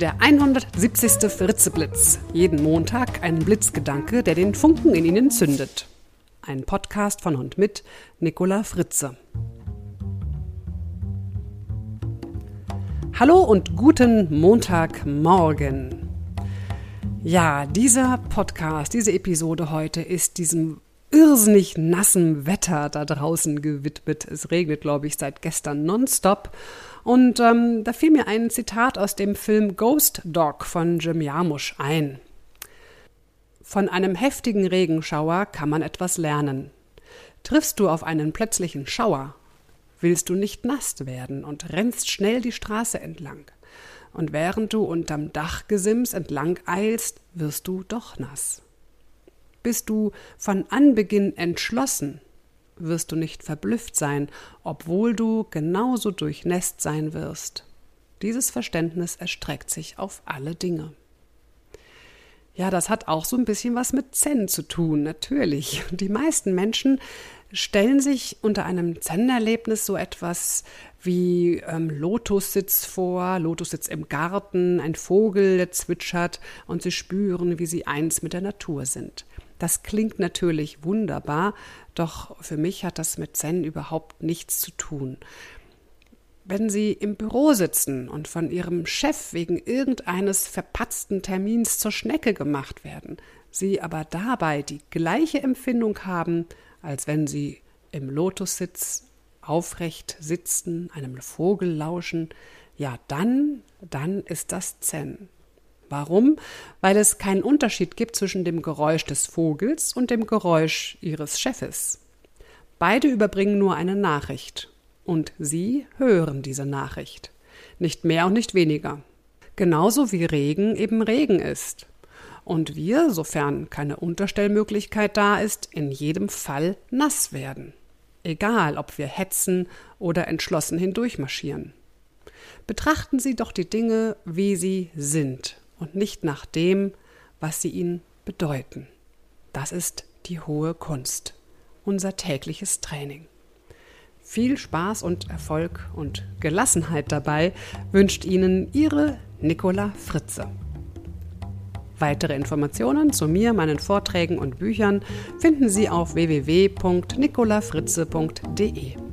der 170. Fritzeblitz. Jeden Montag ein Blitzgedanke, der den Funken in Ihnen zündet. Ein Podcast von und mit Nicola Fritze. Hallo und guten Montagmorgen. Ja, dieser Podcast, diese Episode heute ist diesem irrsinnig nassen Wetter da draußen gewidmet. Es regnet, glaube ich, seit gestern nonstop. Und ähm, da fiel mir ein Zitat aus dem Film Ghost Dog von Jim Jarmusch ein. Von einem heftigen Regenschauer kann man etwas lernen. Triffst du auf einen plötzlichen Schauer, willst du nicht nass werden und rennst schnell die Straße entlang. Und während du unterm Dachgesims entlang eilst, wirst du doch nass. Bist du von Anbeginn entschlossen, wirst du nicht verblüfft sein, obwohl du genauso durchnässt sein wirst. Dieses Verständnis erstreckt sich auf alle Dinge. Ja, das hat auch so ein bisschen was mit Zen zu tun, natürlich. Die meisten Menschen stellen sich unter einem Zen-Erlebnis so etwas wie ähm, Lotussitz vor, Lotussitz im Garten, ein Vogel, der zwitschert und sie spüren, wie sie eins mit der Natur sind. Das klingt natürlich wunderbar, doch für mich hat das mit Zen überhaupt nichts zu tun. Wenn Sie im Büro sitzen und von Ihrem Chef wegen irgendeines verpatzten Termins zur Schnecke gemacht werden, Sie aber dabei die gleiche Empfindung haben, als wenn Sie im Lotussitz aufrecht sitzen, einem Vogel lauschen, ja dann, dann ist das Zen. Warum? Weil es keinen Unterschied gibt zwischen dem Geräusch des Vogels und dem Geräusch ihres Chefes. Beide überbringen nur eine Nachricht. Und Sie hören diese Nachricht. Nicht mehr und nicht weniger. Genauso wie Regen eben Regen ist. Und wir, sofern keine Unterstellmöglichkeit da ist, in jedem Fall nass werden. Egal, ob wir hetzen oder entschlossen hindurchmarschieren. Betrachten Sie doch die Dinge, wie sie sind und nicht nach dem, was sie ihnen bedeuten. Das ist die hohe Kunst, unser tägliches Training. Viel Spaß und Erfolg und Gelassenheit dabei wünscht Ihnen Ihre Nicola Fritze. Weitere Informationen zu mir, meinen Vorträgen und Büchern finden Sie auf www.nicolafritze.de.